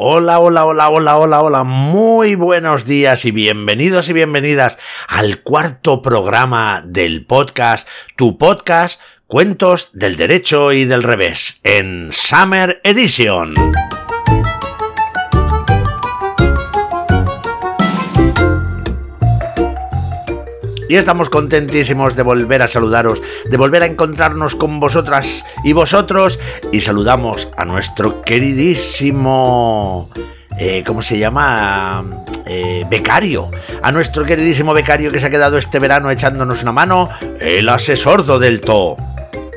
Hola, hola, hola, hola, hola, hola, muy buenos días y bienvenidos y bienvenidas al cuarto programa del podcast, tu podcast, Cuentos del Derecho y del Revés, en Summer Edition. Y estamos contentísimos de volver a saludaros, de volver a encontrarnos con vosotras y vosotros. Y saludamos a nuestro queridísimo... Eh, ¿Cómo se llama? Eh, becario. A nuestro queridísimo becario que se ha quedado este verano echándonos una mano, el asesordo del To.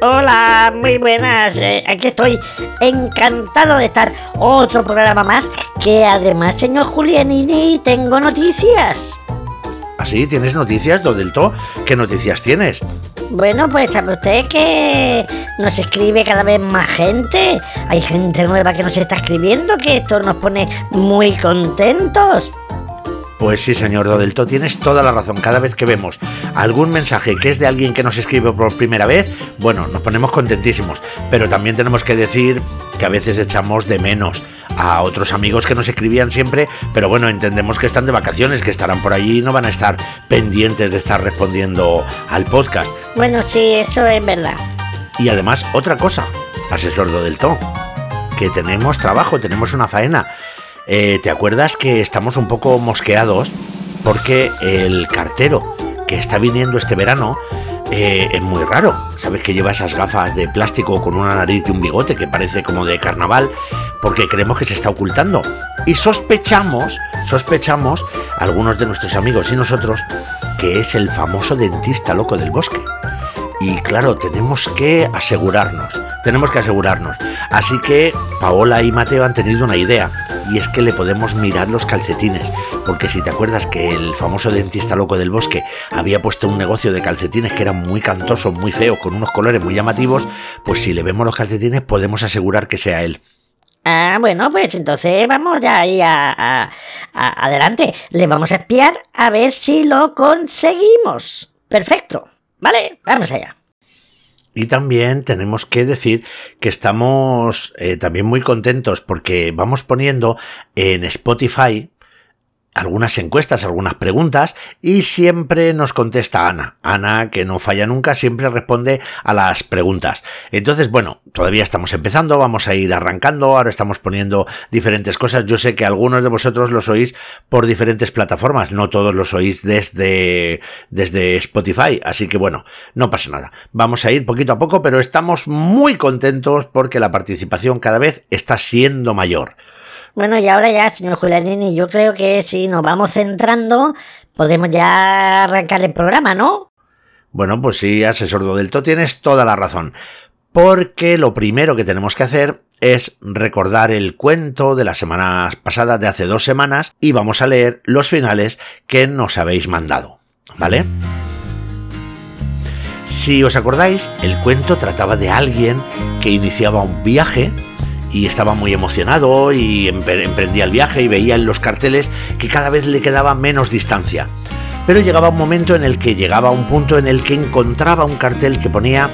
Hola, muy buenas. Eh, aquí estoy encantado de estar otro programa más. Que además, señor Julianini, tengo noticias. ¿Así? ¿Tienes noticias, Dodelto? ¿Qué noticias tienes? Bueno, pues sabe usted que nos escribe cada vez más gente. Hay gente nueva que nos está escribiendo, que esto nos pone muy contentos. Pues sí, señor Dodelto, tienes toda la razón. Cada vez que vemos algún mensaje que es de alguien que nos escribe por primera vez, bueno, nos ponemos contentísimos. Pero también tenemos que decir que a veces echamos de menos a otros amigos que nos escribían siempre, pero bueno, entendemos que están de vacaciones, que estarán por allí y no van a estar pendientes de estar respondiendo al podcast. Bueno, sí, eso es verdad. Y además, otra cosa, asesor del To, que tenemos trabajo, tenemos una faena. Eh, ¿Te acuerdas que estamos un poco mosqueados? Porque el cartero que está viniendo este verano eh, es muy raro. Sabes que lleva esas gafas de plástico con una nariz y un bigote que parece como de carnaval, porque creemos que se está ocultando. Y sospechamos, sospechamos, algunos de nuestros amigos y nosotros, que es el famoso dentista loco del bosque. Y claro, tenemos que asegurarnos, tenemos que asegurarnos. Así que Paola y Mateo han tenido una idea, y es que le podemos mirar los calcetines, porque si te acuerdas que el famoso dentista loco del bosque había puesto un negocio de calcetines que era muy cantoso, muy feo, con unos colores muy llamativos, pues si le vemos los calcetines podemos asegurar que sea él. Ah, bueno, pues entonces vamos ya ahí a, adelante. Le vamos a espiar a ver si lo conseguimos. Perfecto. Vale, vamos allá. Y también tenemos que decir que estamos eh, también muy contentos porque vamos poniendo en Spotify algunas encuestas, algunas preguntas y siempre nos contesta Ana. Ana, que no falla nunca, siempre responde a las preguntas. Entonces, bueno, todavía estamos empezando, vamos a ir arrancando, ahora estamos poniendo diferentes cosas. Yo sé que algunos de vosotros los oís por diferentes plataformas, no todos los oís desde, desde Spotify, así que bueno, no pasa nada. Vamos a ir poquito a poco, pero estamos muy contentos porque la participación cada vez está siendo mayor. Bueno, y ahora ya, señor Julianini, yo creo que si nos vamos centrando, podemos ya arrancar el programa, ¿no? Bueno, pues sí, asesor Dodelto, tienes toda la razón. Porque lo primero que tenemos que hacer es recordar el cuento de la semana pasada, de hace dos semanas, y vamos a leer los finales que nos habéis mandado. ¿Vale? Si os acordáis, el cuento trataba de alguien que iniciaba un viaje y estaba muy emocionado y emprendía el viaje y veía en los carteles que cada vez le quedaba menos distancia. Pero llegaba un momento en el que llegaba a un punto en el que encontraba un cartel que ponía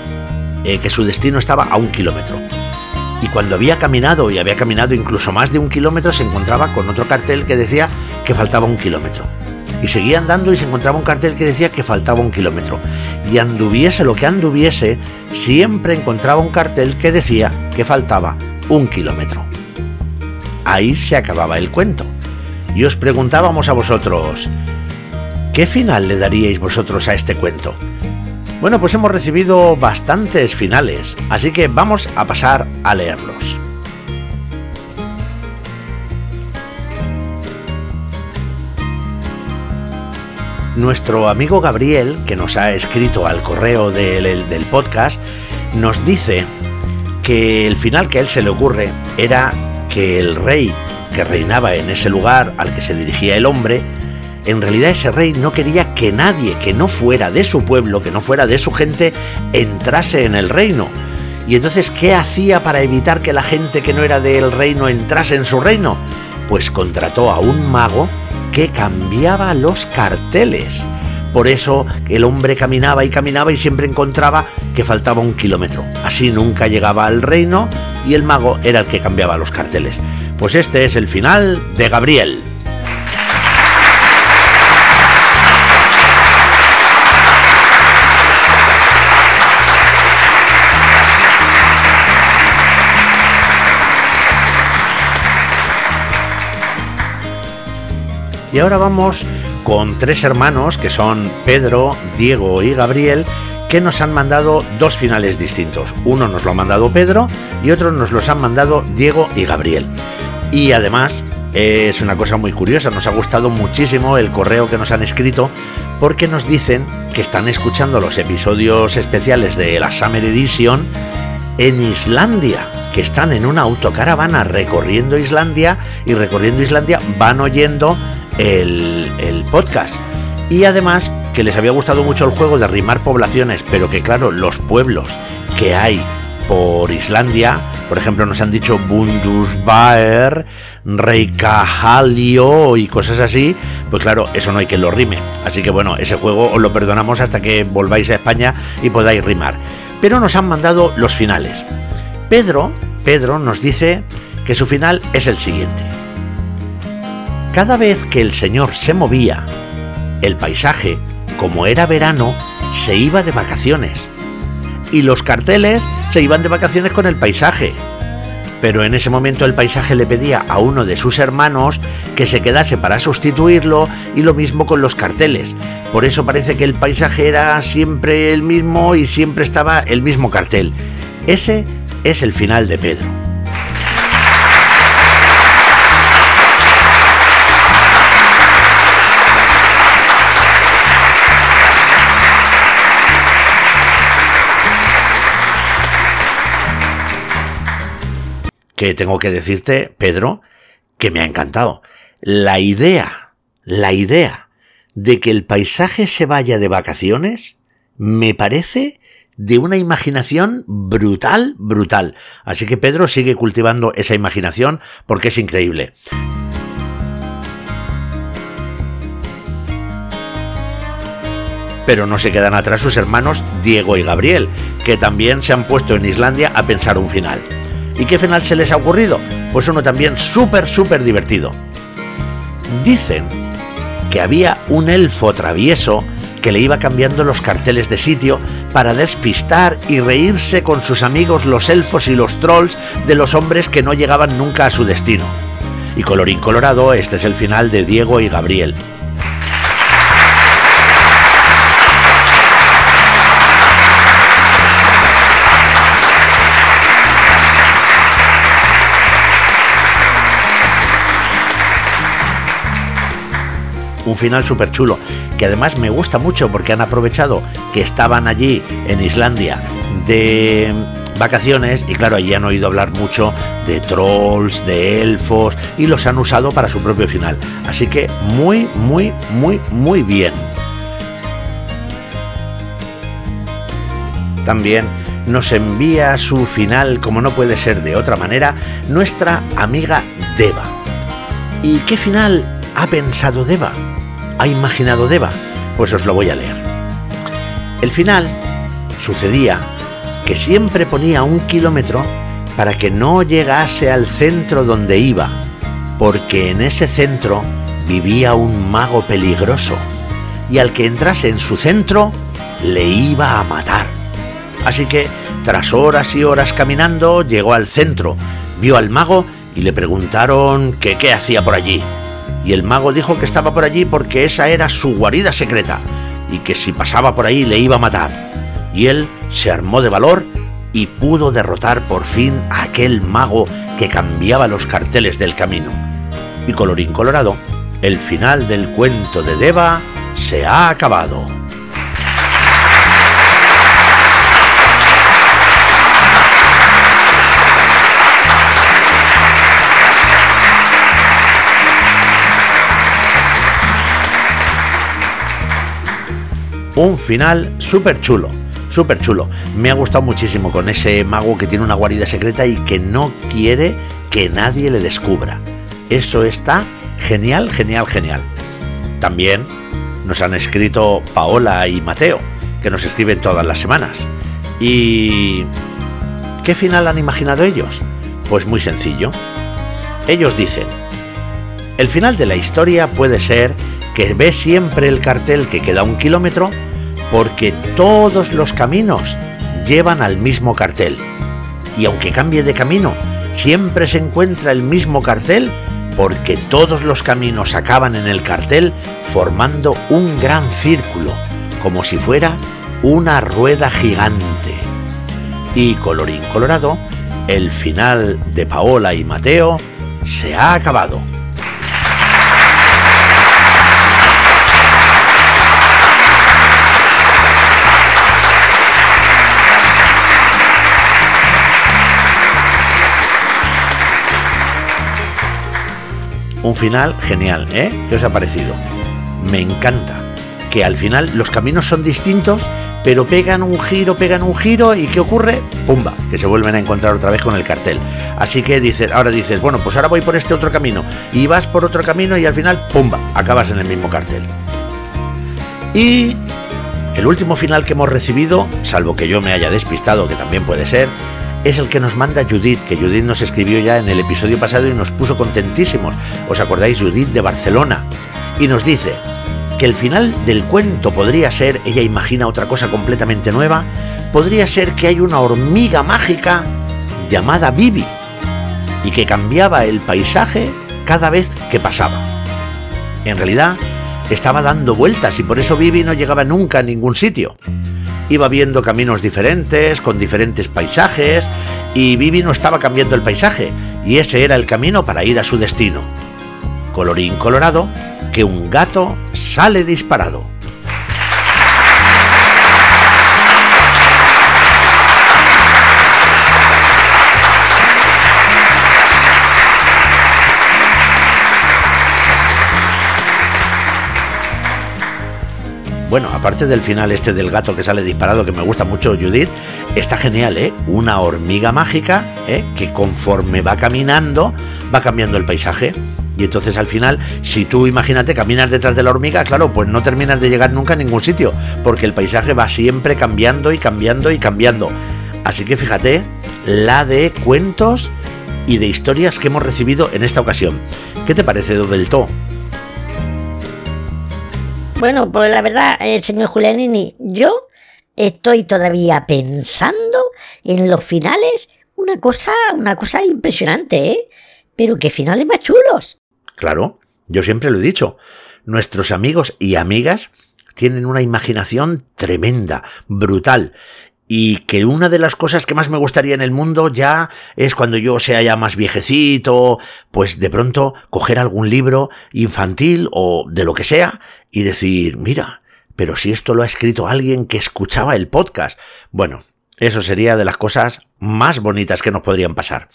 eh, que su destino estaba a un kilómetro. Y cuando había caminado, y había caminado incluso más de un kilómetro, se encontraba con otro cartel que decía que faltaba un kilómetro. Y seguía andando y se encontraba un cartel que decía que faltaba un kilómetro. Y anduviese lo que anduviese, siempre encontraba un cartel que decía que faltaba un kilómetro. Ahí se acababa el cuento. Y os preguntábamos a vosotros, ¿qué final le daríais vosotros a este cuento? Bueno, pues hemos recibido bastantes finales, así que vamos a pasar a leerlos. Nuestro amigo Gabriel, que nos ha escrito al correo del, del podcast, nos dice que el final que a él se le ocurre era que el rey que reinaba en ese lugar al que se dirigía el hombre, en realidad ese rey no quería que nadie que no fuera de su pueblo, que no fuera de su gente, entrase en el reino. Y entonces, ¿qué hacía para evitar que la gente que no era del reino entrase en su reino? Pues contrató a un mago que cambiaba los carteles. Por eso el hombre caminaba y caminaba y siempre encontraba que faltaba un kilómetro. Así nunca llegaba al reino y el mago era el que cambiaba los carteles. Pues este es el final de Gabriel. Y ahora vamos con tres hermanos que son Pedro, Diego y Gabriel que nos han mandado dos finales distintos. Uno nos lo ha mandado Pedro y otro nos los han mandado Diego y Gabriel. Y además es una cosa muy curiosa, nos ha gustado muchísimo el correo que nos han escrito porque nos dicen que están escuchando los episodios especiales de la Summer Edition en Islandia, que están en una autocaravana recorriendo Islandia y recorriendo Islandia van oyendo el, podcast. Y además que les había gustado mucho el juego de rimar poblaciones, pero que claro, los pueblos que hay por Islandia, por ejemplo, nos han dicho Bundusbaer, Reykjahalio y cosas así, pues claro, eso no hay que lo rime. Así que bueno, ese juego os lo perdonamos hasta que volváis a España y podáis rimar. Pero nos han mandado los finales. Pedro, Pedro nos dice que su final es el siguiente. Cada vez que el señor se movía, el paisaje, como era verano, se iba de vacaciones. Y los carteles se iban de vacaciones con el paisaje. Pero en ese momento el paisaje le pedía a uno de sus hermanos que se quedase para sustituirlo y lo mismo con los carteles. Por eso parece que el paisaje era siempre el mismo y siempre estaba el mismo cartel. Ese es el final de Pedro. Que tengo que decirte, Pedro, que me ha encantado. La idea, la idea de que el paisaje se vaya de vacaciones, me parece de una imaginación brutal, brutal. Así que Pedro sigue cultivando esa imaginación porque es increíble. Pero no se quedan atrás sus hermanos Diego y Gabriel, que también se han puesto en Islandia a pensar un final. ¿Y qué final se les ha ocurrido? Pues uno también súper, súper divertido. Dicen que había un elfo travieso que le iba cambiando los carteles de sitio para despistar y reírse con sus amigos los elfos y los trolls de los hombres que no llegaban nunca a su destino. Y colorín colorado, este es el final de Diego y Gabriel. Un final súper chulo, que además me gusta mucho porque han aprovechado que estaban allí en Islandia de vacaciones y claro, allí han oído hablar mucho de trolls, de elfos y los han usado para su propio final. Así que muy, muy, muy, muy bien. También nos envía su final, como no puede ser de otra manera, nuestra amiga Deva. ¿Y qué final ha pensado Deva? Ha imaginado Deva? Pues os lo voy a leer. El final sucedía que siempre ponía un kilómetro para que no llegase al centro donde iba, porque en ese centro vivía un mago peligroso, y al que entrase en su centro le iba a matar. Así que, tras horas y horas caminando, llegó al centro, vio al mago y le preguntaron qué hacía por allí y el mago dijo que estaba por allí porque esa era su guarida secreta y que si pasaba por ahí le iba a matar. Y él se armó de valor y pudo derrotar por fin a aquel mago que cambiaba los carteles del camino. Y colorín colorado, el final del cuento de Deva se ha acabado. Un final súper chulo, súper chulo. Me ha gustado muchísimo con ese mago que tiene una guarida secreta y que no quiere que nadie le descubra. Eso está genial, genial, genial. También nos han escrito Paola y Mateo, que nos escriben todas las semanas. ¿Y qué final han imaginado ellos? Pues muy sencillo. Ellos dicen, el final de la historia puede ser que ve siempre el cartel que queda un kilómetro porque todos los caminos llevan al mismo cartel. Y aunque cambie de camino, siempre se encuentra el mismo cartel porque todos los caminos acaban en el cartel formando un gran círculo, como si fuera una rueda gigante. Y colorín colorado, el final de Paola y Mateo se ha acabado. Un final genial, ¿eh? ¿Qué os ha parecido? Me encanta que al final los caminos son distintos, pero pegan un giro, pegan un giro y ¿qué ocurre? Pumba, que se vuelven a encontrar otra vez con el cartel. Así que dices, ahora dices, bueno, pues ahora voy por este otro camino y vas por otro camino y al final, pumba, acabas en el mismo cartel. Y el último final que hemos recibido, salvo que yo me haya despistado, que también puede ser, es el que nos manda Judith, que Judith nos escribió ya en el episodio pasado y nos puso contentísimos. ¿Os acordáis? Judith de Barcelona. Y nos dice que el final del cuento podría ser, ella imagina otra cosa completamente nueva, podría ser que hay una hormiga mágica llamada Bibi y que cambiaba el paisaje cada vez que pasaba. En realidad, estaba dando vueltas y por eso Bibi no llegaba nunca a ningún sitio iba viendo caminos diferentes, con diferentes paisajes, y Vivi no estaba cambiando el paisaje, y ese era el camino para ir a su destino. Colorín colorado, que un gato sale disparado. Bueno, aparte del final este del gato que sale disparado, que me gusta mucho Judith, está genial, ¿eh? Una hormiga mágica, ¿eh? Que conforme va caminando, va cambiando el paisaje. Y entonces al final, si tú imagínate caminas detrás de la hormiga, claro, pues no terminas de llegar nunca a ningún sitio, porque el paisaje va siempre cambiando y cambiando y cambiando. Así que fíjate la de cuentos y de historias que hemos recibido en esta ocasión. ¿Qué te parece, Dodelto? Bueno, pues la verdad, eh, señor Julianini, yo estoy todavía pensando en los finales. Una cosa, una cosa impresionante, ¿eh? Pero qué finales más chulos. Claro, yo siempre lo he dicho. Nuestros amigos y amigas tienen una imaginación tremenda, brutal y que una de las cosas que más me gustaría en el mundo ya es cuando yo sea ya más viejecito, pues de pronto coger algún libro infantil o de lo que sea y decir, mira, pero si esto lo ha escrito alguien que escuchaba el podcast. Bueno, eso sería de las cosas más bonitas que nos podrían pasar.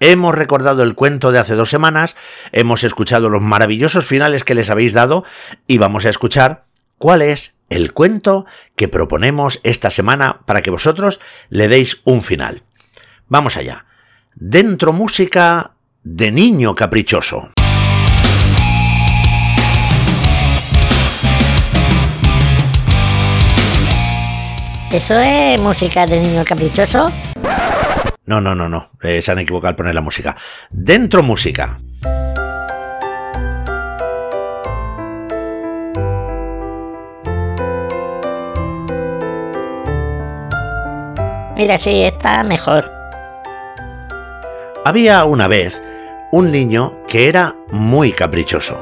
Hemos recordado el cuento de hace dos semanas, hemos escuchado los maravillosos finales que les habéis dado y vamos a escuchar cuál es el cuento que proponemos esta semana para que vosotros le deis un final. Vamos allá. Dentro música de niño caprichoso. ¿Eso es música de niño caprichoso? No, no, no, no. Eh, se han equivocado al poner la música. Dentro música. Mira, sí, está mejor. Había una vez un niño que era muy caprichoso.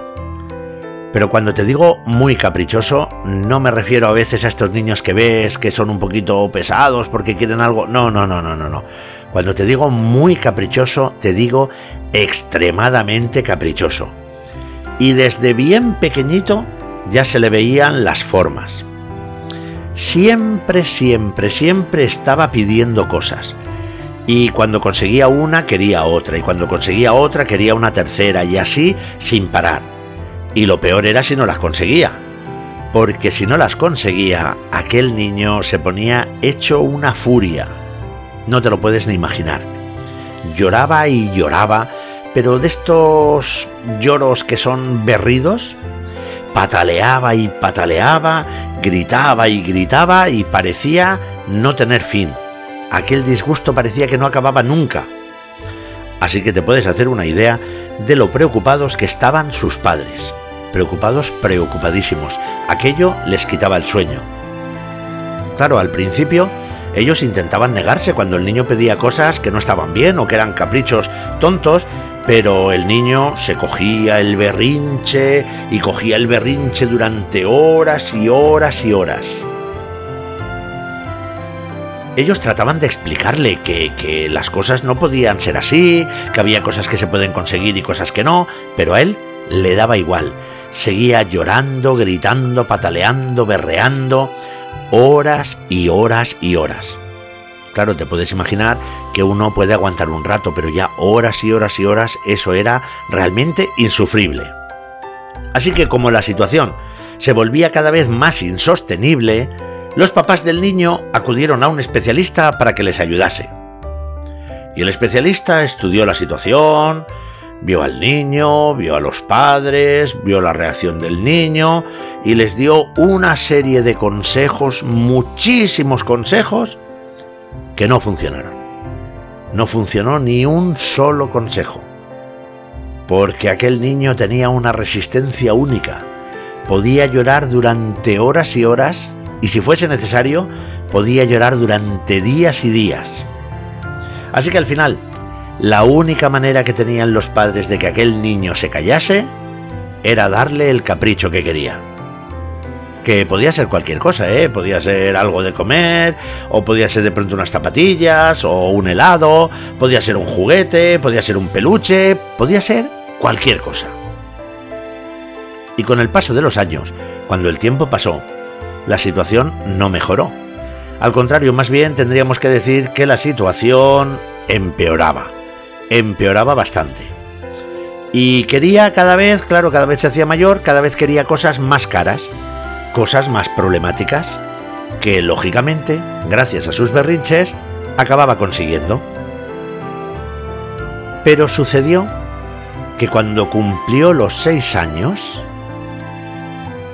Pero cuando te digo muy caprichoso, no me refiero a veces a estos niños que ves que son un poquito pesados porque quieren algo. No, no, no, no, no, no. Cuando te digo muy caprichoso, te digo extremadamente caprichoso. Y desde bien pequeñito ya se le veían las formas siempre, siempre, siempre estaba pidiendo cosas. Y cuando conseguía una, quería otra, y cuando conseguía otra, quería una tercera, y así sin parar. Y lo peor era si no las conseguía. Porque si no las conseguía, aquel niño se ponía hecho una furia. No te lo puedes ni imaginar. Lloraba y lloraba, pero de estos lloros que son berridos, pataleaba y pataleaba, gritaba y gritaba y parecía no tener fin. Aquel disgusto parecía que no acababa nunca. Así que te puedes hacer una idea de lo preocupados que estaban sus padres. Preocupados, preocupadísimos. Aquello les quitaba el sueño. Claro, al principio ellos intentaban negarse cuando el niño pedía cosas que no estaban bien o que eran caprichos tontos, pero el niño se cogía el berrinche y cogía el berrinche durante horas y horas y horas. Ellos trataban de explicarle que, las cosas no podían ser así, que había cosas que se pueden conseguir y cosas que no, pero a él le daba igual. Seguía llorando, gritando, pataleando, berreando, horas y horas y horas. Claro, te puedes imaginar que uno puede aguantar un rato, pero ya horas y horas y horas eso era realmente insufrible. Así que como la situación se volvía cada vez más insostenible, los papás del niño acudieron a un especialista para que les ayudase. Y el especialista estudió la situación, vio al niño, vio a los padres, vio la reacción del niño y les dio una serie de consejos, muchísimos consejos, que no funcionaron. No funcionó ni un solo consejo. Porque aquel niño tenía una resistencia única. Podía llorar durante horas y horas y si fuese necesario, podía llorar durante días y días. Así que al final, la única manera que tenían los padres de que aquel niño se callase era darle el capricho que quería que podía ser cualquier cosa, ¿eh? Podía ser algo de comer, o podía ser de pronto unas zapatillas, o un helado, podía ser un juguete, podía ser un peluche, podía ser cualquier cosa. Y con el paso de los años, cuando el tiempo pasó, la situación no mejoró. Al contrario, más bien tendríamos que decir que la situación empeoraba. Empeoraba bastante. Y quería cada vez, claro, cada vez se hacía mayor, cada vez quería cosas más caras cosas más problemáticas que, lógicamente, gracias a sus berrinches, acababa consiguiendo. Pero sucedió que cuando cumplió los seis años,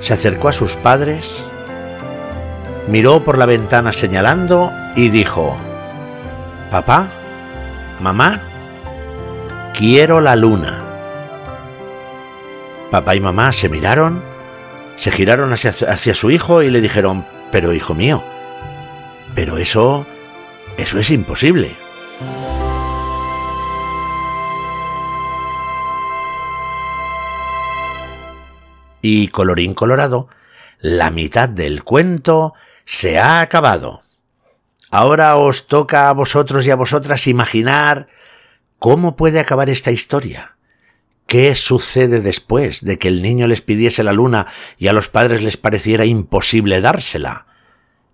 se acercó a sus padres, miró por la ventana señalando y dijo, Papá, mamá, quiero la luna. Papá y mamá se miraron se giraron hacia, su hijo y le dijeron, pero hijo mío, pero eso, eso es imposible. Y colorín colorado, la mitad del cuento se ha acabado. Ahora os toca a vosotros y a vosotras imaginar cómo puede acabar esta historia. ¿Qué sucede después de que el niño les pidiese la luna y a los padres les pareciera imposible dársela?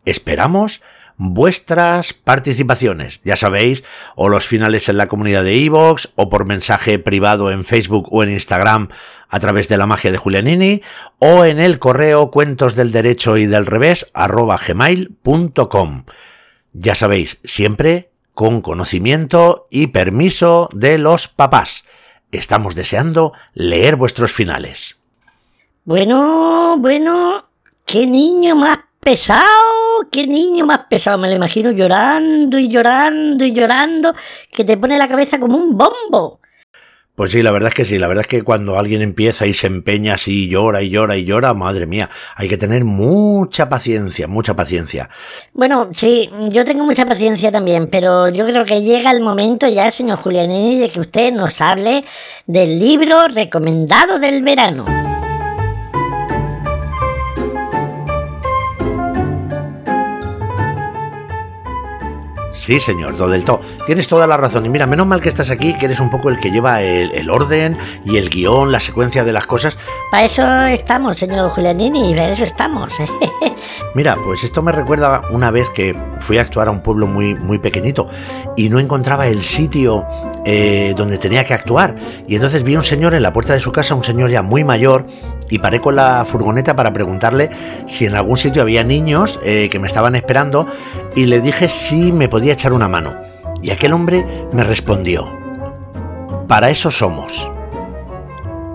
Esperamos vuestras participaciones, ya sabéis, o los finales en la comunidad de Evox, o por mensaje privado en Facebook o en Instagram a través de la magia de Julianini, o en el correo cuentos del derecho y del revés arroba gmail.com. Ya sabéis, siempre con conocimiento y permiso de los papás. Estamos deseando leer vuestros finales. Bueno, bueno, qué niño más pesado, qué niño más pesado. Me lo imagino llorando y llorando y llorando, que te pone la cabeza como un bombo. Pues sí, la verdad es que sí, la verdad es que cuando alguien empieza y se empeña así, llora y llora y llora, madre mía, hay que tener mucha paciencia, mucha paciencia. Bueno, sí, yo tengo mucha paciencia también, pero yo creo que llega el momento ya, señor Julianini, de que usted nos hable del libro recomendado del verano. Sí, señor, Dodelto. Tienes toda la razón. Y mira, menos mal que estás aquí, que eres un poco el que lleva el, orden y el guion, la secuencia de las cosas. Para eso estamos, señor Julianini, para eso estamos. mira, pues esto me recuerda una vez que fui a actuar a un pueblo muy, muy pequeñito y no encontraba el sitio eh, donde tenía que actuar. Y entonces vi un señor en la puerta de su casa, un señor ya muy mayor, y paré con la furgoneta para preguntarle si en algún sitio había niños eh, que me estaban esperando y le dije si me podía echar una mano. Y aquel hombre me respondió, para eso somos.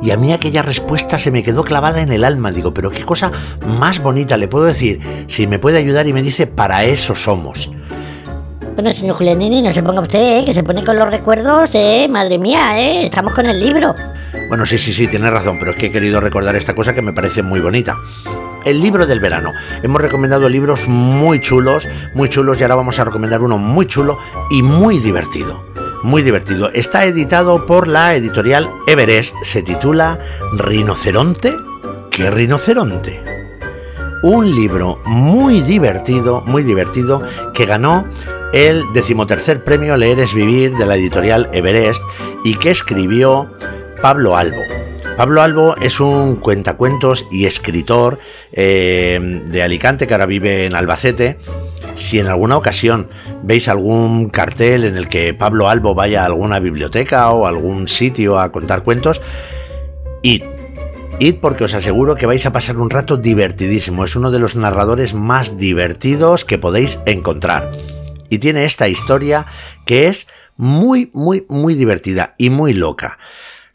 Y a mí aquella respuesta se me quedó clavada en el alma. Digo, pero qué cosa más bonita le puedo decir si me puede ayudar y me dice, para eso somos. Bueno, señor Julianini, no se ponga usted, ¿eh? que se pone con los recuerdos, ¿eh? Madre mía. Estamos con el libro. Bueno, sí, sí, sí, tiene razón, pero es que he querido recordar esta cosa que me parece muy bonita. El libro del verano. Hemos recomendado libros muy chulos, muy chulos, y ahora vamos a recomendar uno muy chulo y muy divertido. Muy divertido. Está editado por la editorial Everest. Se titula Rinoceronte. ¿Qué rinoceronte? Un libro muy divertido, muy divertido, que ganó el decimotercer premio Leer es Vivir de la editorial Everest y que escribió Pablo Albo. Pablo Albo es un cuentacuentos y escritor eh, de Alicante que ahora vive en Albacete. Si en alguna ocasión veis algún cartel en el que Pablo Albo vaya a alguna biblioteca o algún sitio a contar cuentos, id. Id porque os aseguro que vais a pasar un rato divertidísimo. Es uno de los narradores más divertidos que podéis encontrar y tiene esta historia que es muy, muy, muy divertida y muy loca.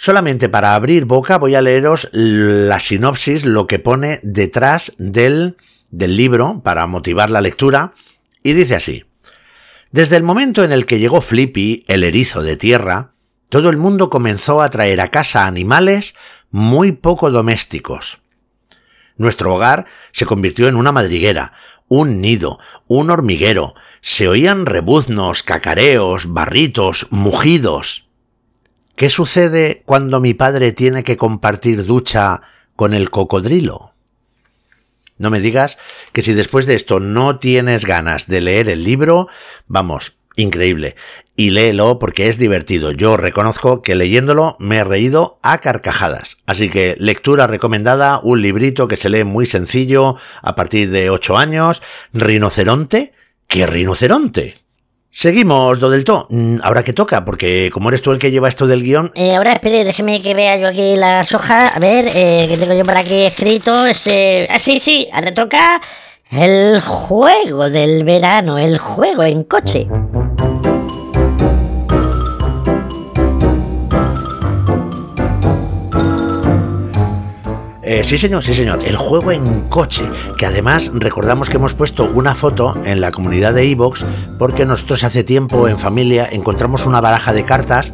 Solamente para abrir boca voy a leeros la sinopsis, lo que pone detrás del, del libro para motivar la lectura, y dice así. Desde el momento en el que llegó Flippy, el erizo de tierra, todo el mundo comenzó a traer a casa animales muy poco domésticos. Nuestro hogar se convirtió en una madriguera, un nido, un hormiguero, se oían rebuznos, cacareos, barritos, mugidos. ¿Qué sucede cuando mi padre tiene que compartir ducha con el cocodrilo? No me digas que si después de esto no tienes ganas de leer el libro, vamos, increíble. Y léelo porque es divertido. Yo reconozco que leyéndolo me he reído a carcajadas. Así que lectura recomendada, un librito que se lee muy sencillo a partir de 8 años. Rinoceronte. ¿Qué rinoceronte? Seguimos, Dodelto. Mm, ahora que toca, porque como eres tú el que lleva esto del guion. Eh, ahora espere, déjeme que vea yo aquí las hojas. A ver, eh, que tengo yo por aquí escrito. Ese... Ah, sí, sí, ahora toca el juego del verano, el juego en coche. Eh, sí, señor, sí, señor. El juego en coche, que además recordamos que hemos puesto una foto en la comunidad de Evox porque nosotros hace tiempo en familia encontramos una baraja de cartas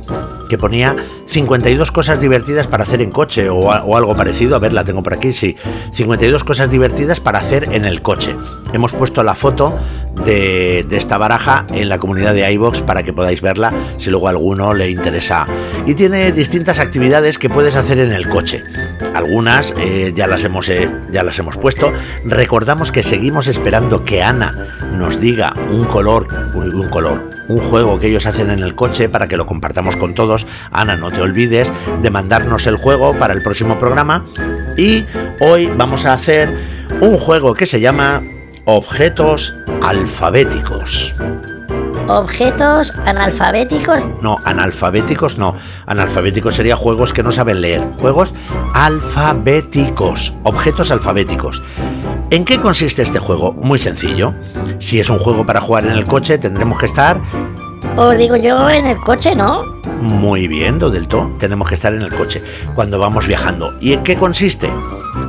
que ponía 52 cosas divertidas para hacer en coche o, algo parecido. A ver, la tengo por aquí, sí. 52 cosas divertidas para hacer en el coche. Hemos puesto la foto de, esta baraja en la comunidad de iBox para que podáis verla si luego a alguno le interesa. Y tiene distintas actividades que puedes hacer en el coche. Algunas eh, ya, las hemos, eh, ya las hemos puesto. Recordamos que seguimos esperando que Ana nos diga un color, un color, un juego que ellos hacen en el coche para que lo compartamos con todos. Ana, no te olvides de mandarnos el juego para el próximo programa. Y hoy vamos a hacer un juego que se llama Objetos alfabéticos. ¿Objetos analfabéticos? No, analfabéticos no. Analfabéticos sería juegos que no saben leer. Juegos alfabéticos. Objetos alfabéticos. ¿En qué consiste este juego? Muy sencillo. Si es un juego para jugar en el coche, tendremos que estar... Os digo yo, en el coche, ¿no? Muy bien, Dodelto. Tenemos que estar en el coche cuando vamos viajando. ¿Y en qué consiste?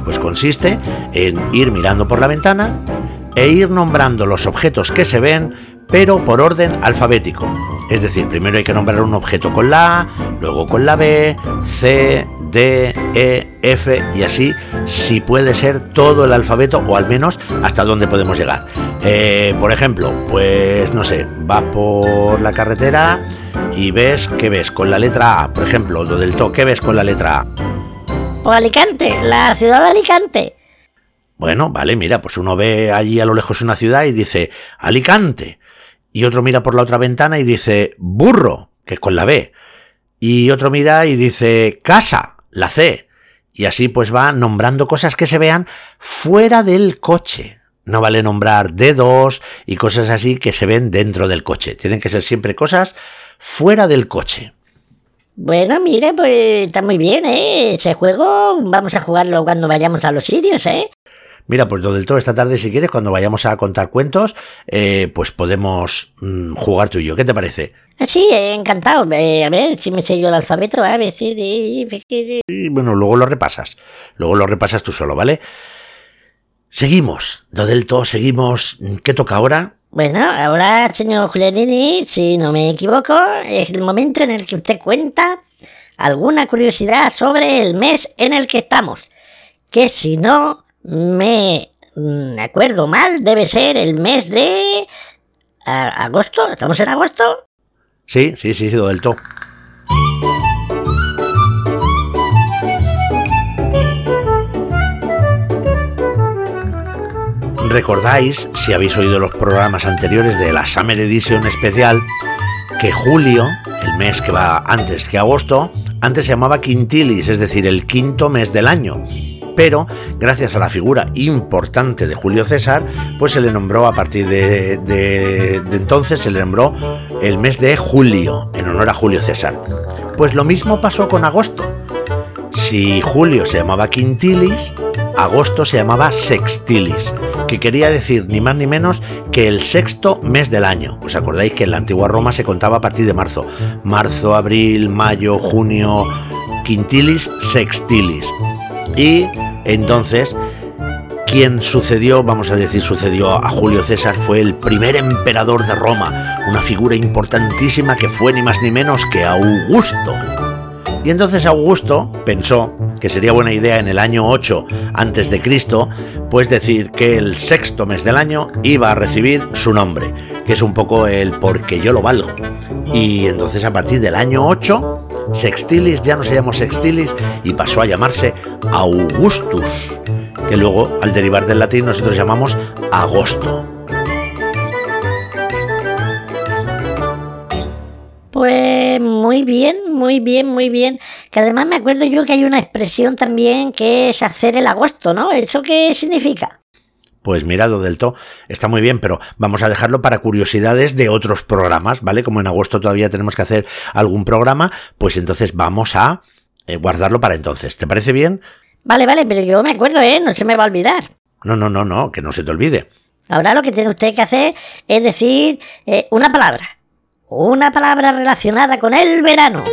Pues consiste en ir mirando por la ventana, e ir nombrando los objetos que se ven, pero por orden alfabético. Es decir, primero hay que nombrar un objeto con la A, luego con la B, C, D, E, F y así, si puede ser todo el alfabeto o al menos hasta dónde podemos llegar. Eh, por ejemplo, pues no sé, vas por la carretera y ves, ¿qué ves? Con la letra A, por ejemplo, lo del to, ¿qué ves con la letra A? O Alicante, la ciudad de Alicante. Bueno, vale, mira, pues uno ve allí a lo lejos una ciudad y dice Alicante. Y otro mira por la otra ventana y dice burro, que es con la B. Y otro mira y dice casa, la C. Y así pues va nombrando cosas que se vean fuera del coche. No vale nombrar dedos y cosas así que se ven dentro del coche. Tienen que ser siempre cosas fuera del coche. Bueno, mire, pues está muy bien, ¿eh? Ese juego vamos a jugarlo cuando vayamos a los sitios, ¿eh? Mira, pues lo del todo esta tarde, si quieres, cuando vayamos a contar cuentos, eh, pues podemos mm, jugar tú y yo. ¿Qué te parece? Ah, sí, encantado. Eh, a ver si me sé yo el alfabeto. A ver si. Y bueno, luego lo repasas. Luego lo repasas tú solo, ¿ale? Seguimos. Lo del todo, seguimos. ¿Qué toca ahora? Bueno, ahora, señor Julianini, si no me equivoco, es el momento en el que usted cuenta alguna curiosidad sobre el mes en el que estamos. Que si no me mm, acuerdo mal, debe ser el mes de... agosto. ¿Estamos en agosto? Sí, sí, sí, sí, del todo. Recordáis, si habéis oído los programas anteriores de la Summer Edition especial, que julio, el mes que va antes que agosto, antes se llamaba Quintilis, es decir, el quinto mes del año. Pero, gracias a la figura importante de Julio César, pues se le nombró a partir de, entonces, se le nombró el mes de julio, en honor a Julio César. Pues lo mismo pasó con agosto. Si julio se llamaba Quintilis, agosto se llamaba Sextilis que quería decir ni más ni menos que el sexto mes del año. ¿Os acordáis que en la antigua Roma se contaba a partir de marzo? Marzo, abril, mayo, junio, quintilis, sextilis. Y entonces, quien sucedió, vamos a decir, sucedió a Julio César, fue el primer emperador de Roma, una figura importantísima que fue ni más ni menos que Augusto. Y entonces Augusto pensó que sería buena idea en el año 8 antes de Cristo, pues decir que el sexto mes del año iba a recibir su nombre, que es un poco el porque yo lo valgo. Y entonces a partir del año 8 Sextilis ya no se llamó Sextilis y pasó a llamarse Augustus, que luego al derivar del latín nosotros llamamos agosto. Pues muy bien, muy bien, muy bien. Que además me acuerdo yo que hay una expresión también que es hacer el agosto, ¿no? ¿Eso qué significa? Pues mira, lo del to está muy bien, pero vamos a dejarlo para curiosidades de otros programas, ¿vale? Como en agosto todavía tenemos que hacer algún programa, pues entonces vamos a eh, guardarlo para entonces. ¿Te parece bien? Vale, vale, pero yo me acuerdo, ¿eh? No se me va a olvidar. No, no, no, no, que no se te olvide. Ahora lo que tiene usted que hacer es decir eh, una palabra una palabra relacionada con el verano.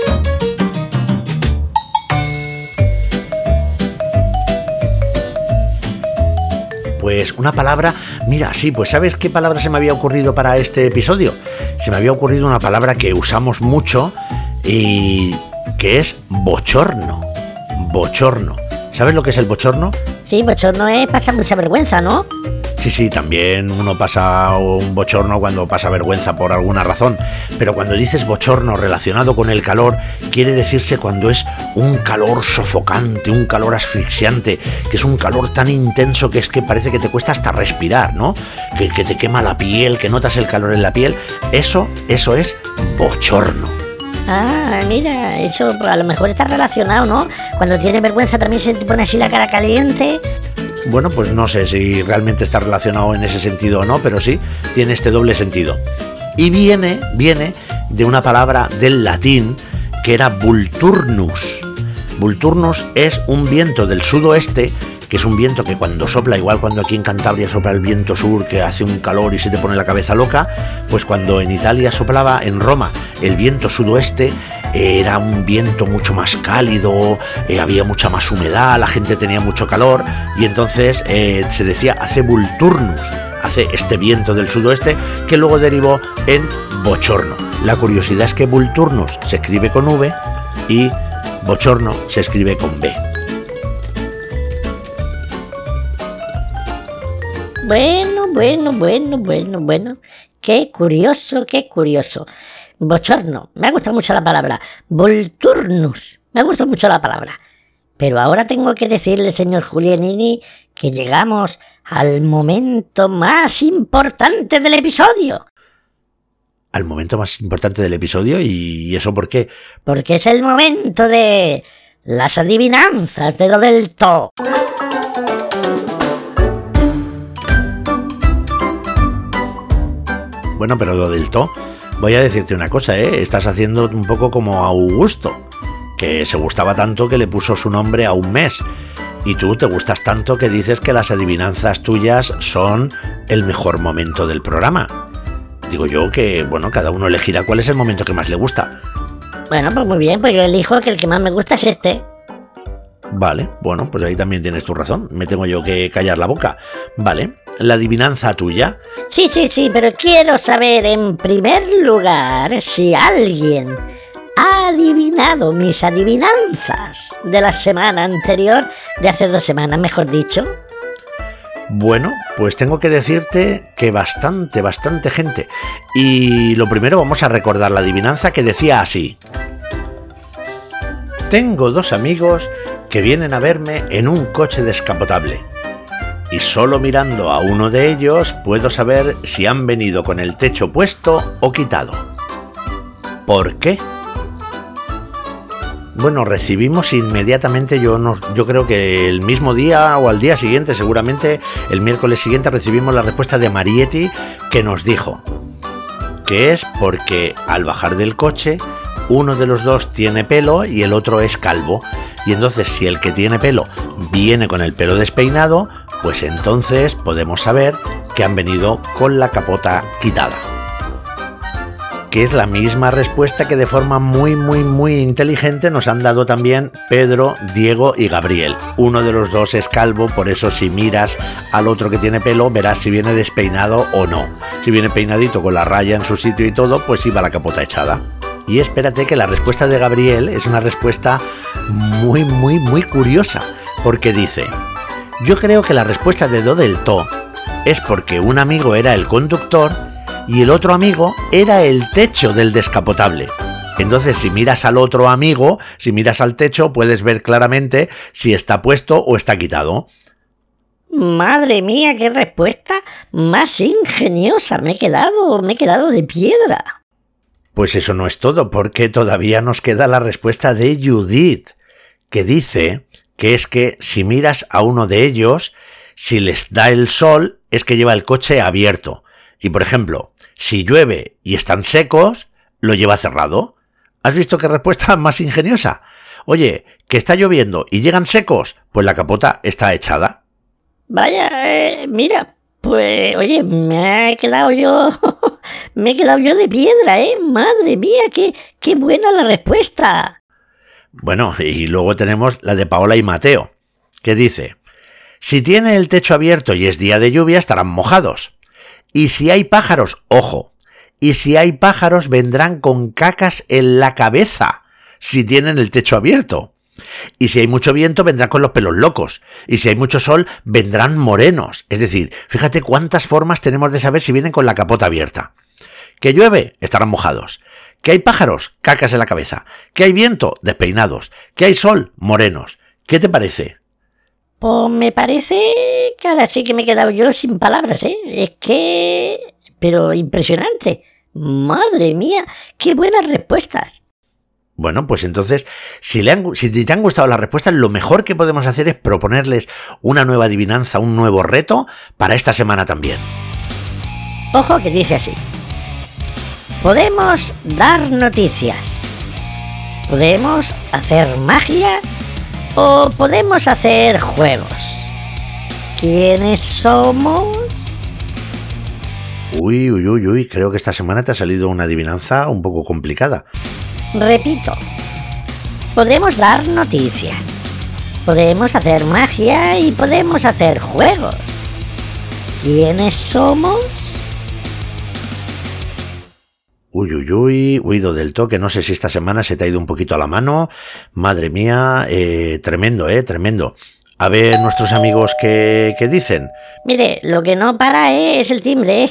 Pues una palabra, mira, sí, pues ¿sabes qué palabra se me había ocurrido para este episodio? Se me había ocurrido una palabra que usamos mucho y que es bochorno. Bochorno. ¿Sabes lo que es el bochorno? Sí, bochorno es pasar mucha vergüenza, ¿no? Sí, sí, también uno pasa un bochorno cuando pasa vergüenza por alguna razón, pero cuando dices bochorno relacionado con el calor, quiere decirse cuando es un calor sofocante, un calor asfixiante, que es un calor tan intenso que es que parece que te cuesta hasta respirar, ¿no? Que, que te quema la piel, que notas el calor en la piel. Eso, eso es bochorno. Ah, mira, eso a lo mejor está relacionado, ¿no? Cuando tiene vergüenza también se te pone así la cara caliente bueno, pues no sé si realmente está relacionado en ese sentido o no, pero sí tiene este doble sentido. Y viene, viene de una palabra del latín que era vulturnus. Vulturnus es un viento del sudoeste que es un viento que cuando sopla, igual cuando aquí en Cantabria sopla el viento sur, que hace un calor y se te pone la cabeza loca, pues cuando en Italia soplaba en Roma el viento sudoeste, era un viento mucho más cálido, eh, había mucha más humedad, la gente tenía mucho calor y entonces eh, se decía hace vulturnus, hace este viento del sudoeste que luego derivó en bochorno. La curiosidad es que vulturnus se escribe con V y bochorno se escribe con B. Bueno, bueno, bueno, bueno, bueno. Qué curioso, qué curioso bochorno. Me ha gustado mucho la palabra. Volturnus. Me ha gustado mucho la palabra. Pero ahora tengo que decirle, señor Julianini, que llegamos al momento más importante del episodio. ¿Al momento más importante del episodio? ¿Y eso por qué? Porque es el momento de las adivinanzas de lo del to. Bueno, pero lo del to Voy a decirte una cosa, ¿eh? Estás haciendo un poco como Augusto, que se gustaba tanto que le puso su nombre a un mes. Y tú te gustas tanto que dices que las adivinanzas tuyas son el mejor momento del programa. Digo yo que, bueno, cada uno elegirá cuál es el momento que más le gusta. Bueno, pues muy bien, pues yo elijo que el que más me gusta es este. Vale, bueno, pues ahí también tienes tu razón. Me tengo yo que callar la boca. Vale, la adivinanza tuya? Sí, sí, sí, pero quiero saber en primer lugar si alguien ha adivinado mis adivinanzas de la semana anterior, de hace dos semanas, mejor dicho. Bueno, pues tengo que decirte que bastante, bastante gente. Y lo primero vamos a recordar la adivinanza que decía así. Tengo dos amigos que vienen a verme en un coche descapotable. Y solo mirando a uno de ellos puedo saber si han venido con el techo puesto o quitado. ¿Por qué? Bueno, recibimos inmediatamente, yo, no, yo creo que el mismo día o al día siguiente, seguramente el miércoles siguiente, recibimos la respuesta de Marietti que nos dijo que es porque al bajar del coche uno de los dos tiene pelo y el otro es calvo. Y entonces si el que tiene pelo viene con el pelo despeinado, pues entonces podemos saber que han venido con la capota quitada que es la misma respuesta que de forma muy, muy, muy inteligente nos han dado también Pedro, Diego y Gabriel. Uno de los dos es calvo, por eso si miras al otro que tiene pelo, verás si viene despeinado o no. Si viene peinadito con la raya en su sitio y todo, pues iba la capota echada. Y espérate que la respuesta de Gabriel es una respuesta muy, muy, muy curiosa, porque dice, yo creo que la respuesta de Do del To es porque un amigo era el conductor y el otro amigo era el techo del descapotable. Entonces, si miras al otro amigo, si miras al techo, puedes ver claramente si está puesto o está quitado. Madre mía, qué respuesta más ingeniosa. Me he quedado, me he quedado de piedra. Pues eso no es todo, porque todavía nos queda la respuesta de Judith, que dice que es que si miras a uno de ellos, si les da el sol, es que lleva el coche abierto. Y por ejemplo, si llueve y están secos, lo lleva cerrado. ¿Has visto qué respuesta más ingeniosa? Oye, que está lloviendo y llegan secos, pues la capota está echada. Vaya, eh, mira, pues oye, me he quedado yo, me he quedado yo de piedra, ¿eh? Madre mía, qué, qué buena la respuesta. Bueno, y luego tenemos la de Paola y Mateo, que dice, si tiene el techo abierto y es día de lluvia, estarán mojados. Y si hay pájaros, ojo, y si hay pájaros vendrán con cacas en la cabeza, si tienen el techo abierto. Y si hay mucho viento, vendrán con los pelos locos. Y si hay mucho sol, vendrán morenos. Es decir, fíjate cuántas formas tenemos de saber si vienen con la capota abierta. Que llueve, estarán mojados. Que hay pájaros, cacas en la cabeza. Que hay viento, despeinados. Que hay sol, morenos. ¿Qué te parece? Pues me parece que ahora sí que me he quedado yo sin palabras, ¿eh? Es que... Pero impresionante. Madre mía, qué buenas respuestas. Bueno, pues entonces, si, le han, si te han gustado las respuestas, lo mejor que podemos hacer es proponerles una nueva adivinanza, un nuevo reto para esta semana también. Ojo que dice así. Podemos dar noticias. Podemos hacer magia o podemos hacer juegos. ¿Quiénes somos? Uy, uy, uy, uy, creo que esta semana te ha salido una adivinanza un poco complicada. Repito, podemos dar noticias, podemos hacer magia y podemos hacer juegos. ¿Quiénes somos? Uy, uy, uy, huido del toque. No sé si esta semana se te ha ido un poquito a la mano. Madre mía, eh, tremendo, eh, tremendo. A ver nuestros amigos qué, qué dicen. Mire, lo que no para eh, es el timbre. ¿eh?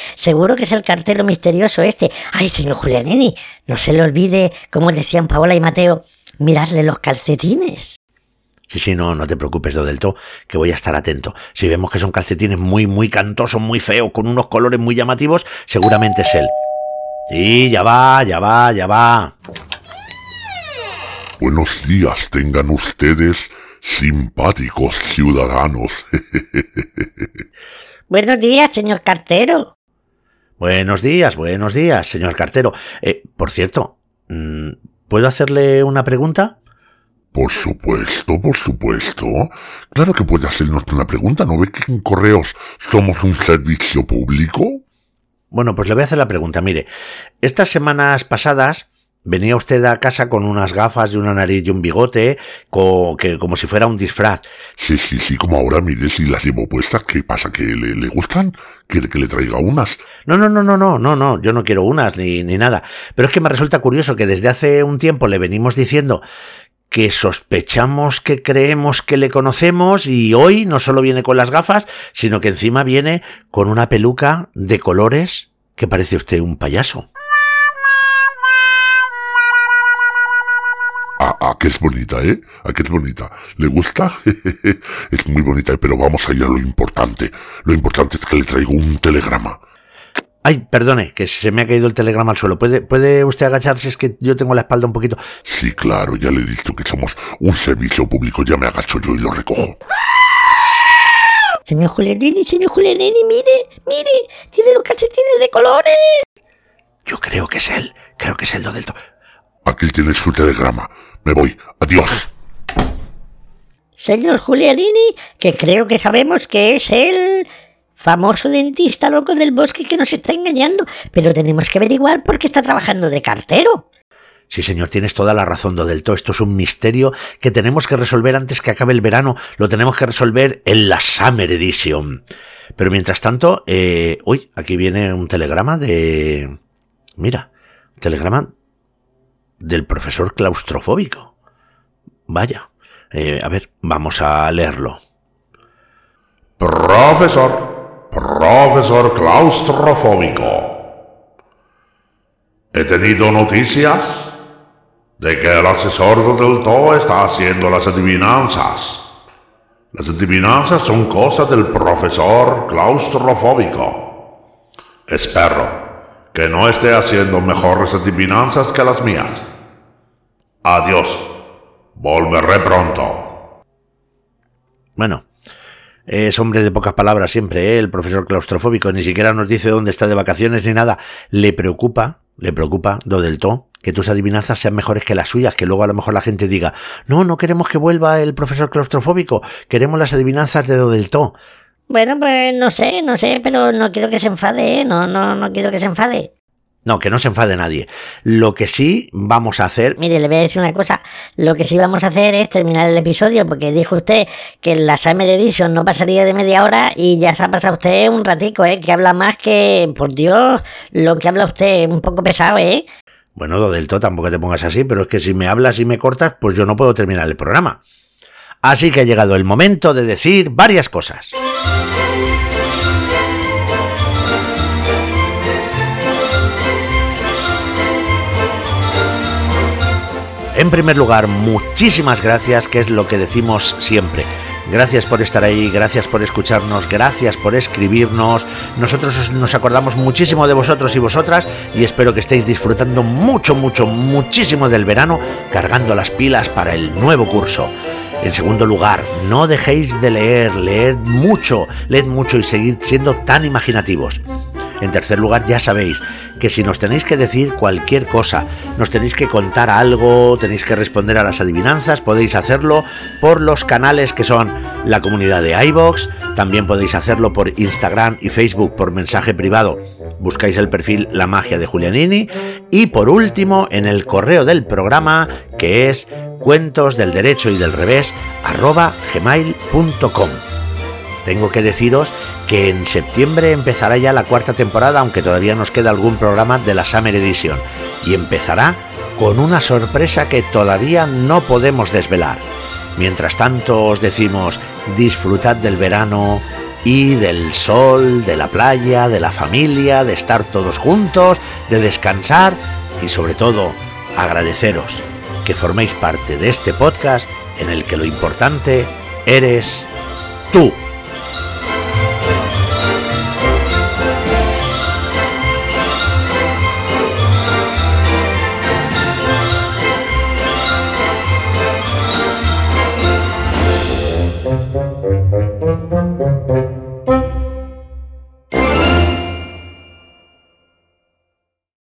Seguro que es el cartero misterioso este. Ay, señor Julianini, no se le olvide, como decían Paola y Mateo, mirarle los calcetines. Sí, sí, no, no te preocupes, Dodelto, que voy a estar atento. Si vemos que son calcetines muy, muy cantosos, muy feos, con unos colores muy llamativos, seguramente es él. Sí, ya va, ya va, ya va. Buenos días tengan ustedes, simpáticos ciudadanos. Buenos días, señor cartero. Buenos días, buenos días, señor cartero. Eh, por cierto, mm, ¿puedo hacerle una pregunta? Por supuesto, por supuesto. Claro que puede hacernos una pregunta. ¿No ve que en Correos somos un servicio público? Bueno, pues le voy a hacer la pregunta. Mire, estas semanas pasadas venía usted a casa con unas gafas y una nariz y un bigote, que, como si fuera un disfraz. Sí, sí, sí, como ahora, mire, si las llevo puestas, ¿qué pasa? ¿Que le, gustan? ¿Quiere que le traiga unas? No, no, no, no, no, no, no, yo no quiero unas ni, ni nada. Pero es que me resulta curioso que desde hace un tiempo le venimos diciendo que sospechamos que creemos que le conocemos y hoy no solo viene con las gafas, sino que encima viene con una peluca de colores que parece usted un payaso. Ah, que es bonita, ¿eh? ¿A que es bonita? ¿Le gusta? es muy bonita, pero vamos allá a lo importante. Lo importante es que le traigo un telegrama. Ay, perdone, que se me ha caído el telegrama al suelo. ¿Puede, ¿Puede usted agacharse? Es que yo tengo la espalda un poquito. Sí, claro, ya le he dicho que somos un servicio público. Ya me agacho yo y lo recojo. Señor Julianini, señor Julianini, mire, mire, tiene los calcetines de colores. Yo creo que es él, creo que es el do del Aquí tiene su telegrama. Me voy. Adiós. Señor Julianini, que creo que sabemos que es el famoso dentista loco del bosque que nos está engañando, pero tenemos que averiguar por qué está trabajando de cartero. Sí, señor, tienes toda la razón, Dodelto. Esto es un misterio que tenemos que resolver antes que acabe el verano. Lo tenemos que resolver en la Summer Edition. Pero mientras tanto, eh, uy, aquí viene un telegrama de... Mira, telegrama del profesor claustrofóbico. Vaya. Eh, a ver, vamos a leerlo. Profesor, profesor claustrofóbico. He tenido noticias de que el asesor del todo está haciendo las adivinanzas. Las adivinanzas son cosas del profesor claustrofóbico. Espero que no esté haciendo mejores adivinanzas que las mías. Adiós. Volveré pronto. Bueno, es hombre de pocas palabras siempre, ¿eh? el profesor claustrofóbico, ni siquiera nos dice dónde está de vacaciones ni nada. Le preocupa, le preocupa, do del to, que tus adivinanzas sean mejores que las suyas, que luego a lo mejor la gente diga, no, no queremos que vuelva el profesor claustrofóbico, queremos las adivinanzas de do del to. Bueno, pues no sé, no sé, pero no quiero que se enfade, ¿eh? no, no, no quiero que se enfade. No, que no se enfade nadie. Lo que sí vamos a hacer. Mire, le voy a decir una cosa. Lo que sí vamos a hacer es terminar el episodio, porque dijo usted que la Summer Edition no pasaría de media hora y ya se ha pasado usted un ratico, ¿eh? Que habla más que. Por Dios, lo que habla usted, un poco pesado, ¿eh? Bueno, lo del todo tampoco te pongas así, pero es que si me hablas y me cortas, pues yo no puedo terminar el programa. Así que ha llegado el momento de decir varias cosas. En primer lugar, muchísimas gracias, que es lo que decimos siempre. Gracias por estar ahí, gracias por escucharnos, gracias por escribirnos. Nosotros nos acordamos muchísimo de vosotros y vosotras y espero que estéis disfrutando mucho, mucho, muchísimo del verano, cargando las pilas para el nuevo curso. En segundo lugar, no dejéis de leer, leed mucho, leed mucho y seguid siendo tan imaginativos. En tercer lugar, ya sabéis que si nos tenéis que decir cualquier cosa, nos tenéis que contar algo, tenéis que responder a las adivinanzas, podéis hacerlo por los canales que son la comunidad de iBox, también podéis hacerlo por Instagram y Facebook por mensaje privado. Buscáis el perfil La Magia de Julianini y por último en el correo del programa que es cuentos del derecho y del revés arroba gmail.com. Tengo que deciros que en septiembre empezará ya la cuarta temporada, aunque todavía nos queda algún programa de la Summer Edition, y empezará con una sorpresa que todavía no podemos desvelar. Mientras tanto os decimos, disfrutad del verano y del sol, de la playa, de la familia, de estar todos juntos, de descansar y sobre todo agradeceros que forméis parte de este podcast en el que lo importante eres tú.